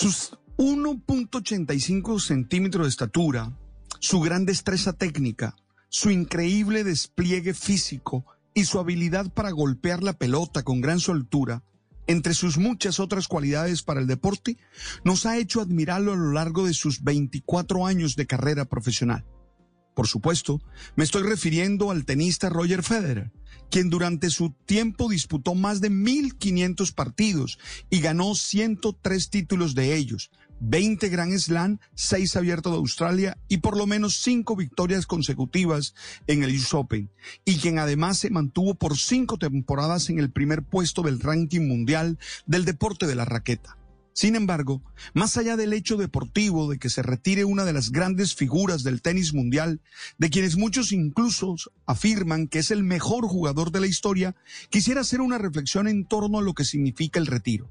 Sus 1.85 centímetros de estatura, su gran destreza técnica, su increíble despliegue físico y su habilidad para golpear la pelota con gran soltura, entre sus muchas otras cualidades para el deporte, nos ha hecho admirarlo a lo largo de sus 24 años de carrera profesional. Por supuesto, me estoy refiriendo al tenista Roger Federer, quien durante su tiempo disputó más de 1.500 partidos y ganó 103 títulos de ellos, 20 Grand Slam, 6 abiertos de Australia y por lo menos 5 victorias consecutivas en el US Open, y quien además se mantuvo por 5 temporadas en el primer puesto del ranking mundial del deporte de la raqueta. Sin embargo, más allá del hecho deportivo de que se retire una de las grandes figuras del tenis mundial, de quienes muchos incluso afirman que es el mejor jugador de la historia, quisiera hacer una reflexión en torno a lo que significa el retiro.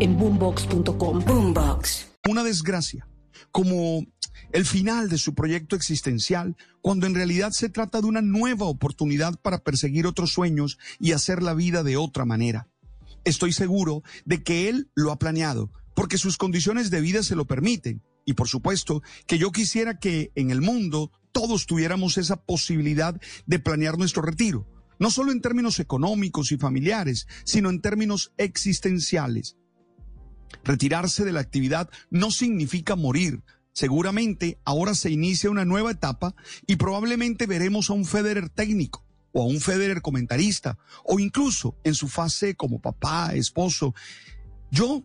en boombox.com. Boombox. Una desgracia, como el final de su proyecto existencial, cuando en realidad se trata de una nueva oportunidad para perseguir otros sueños y hacer la vida de otra manera. Estoy seguro de que él lo ha planeado, porque sus condiciones de vida se lo permiten. Y por supuesto que yo quisiera que en el mundo todos tuviéramos esa posibilidad de planear nuestro retiro, no solo en términos económicos y familiares, sino en términos existenciales. Retirarse de la actividad no significa morir. Seguramente ahora se inicia una nueva etapa y probablemente veremos a un Federer técnico o a un Federer comentarista o incluso en su fase como papá, esposo. Yo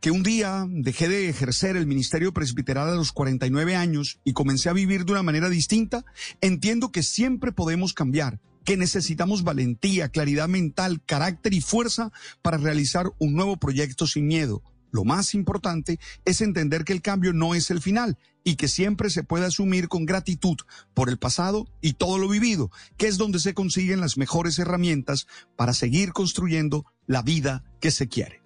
que un día dejé de ejercer el ministerio presbiteral a los 49 años y comencé a vivir de una manera distinta, entiendo que siempre podemos cambiar, que necesitamos valentía, claridad mental, carácter y fuerza para realizar un nuevo proyecto sin miedo. Lo más importante es entender que el cambio no es el final y que siempre se puede asumir con gratitud por el pasado y todo lo vivido, que es donde se consiguen las mejores herramientas para seguir construyendo la vida que se quiere.